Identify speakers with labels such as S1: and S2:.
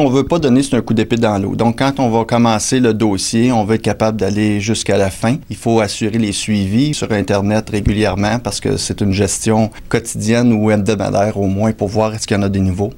S1: qu'on veut pas donner, c'est un coup d'épée dans l'eau. Donc, quand on va commencer le dossier, on veut être capable d'aller jusqu'à la fin. Il faut assurer les suivis sur Internet régulièrement parce que c'est une gestion quotidienne ou hebdomadaire au moins pour voir est-ce qu'il y en a des nouveaux.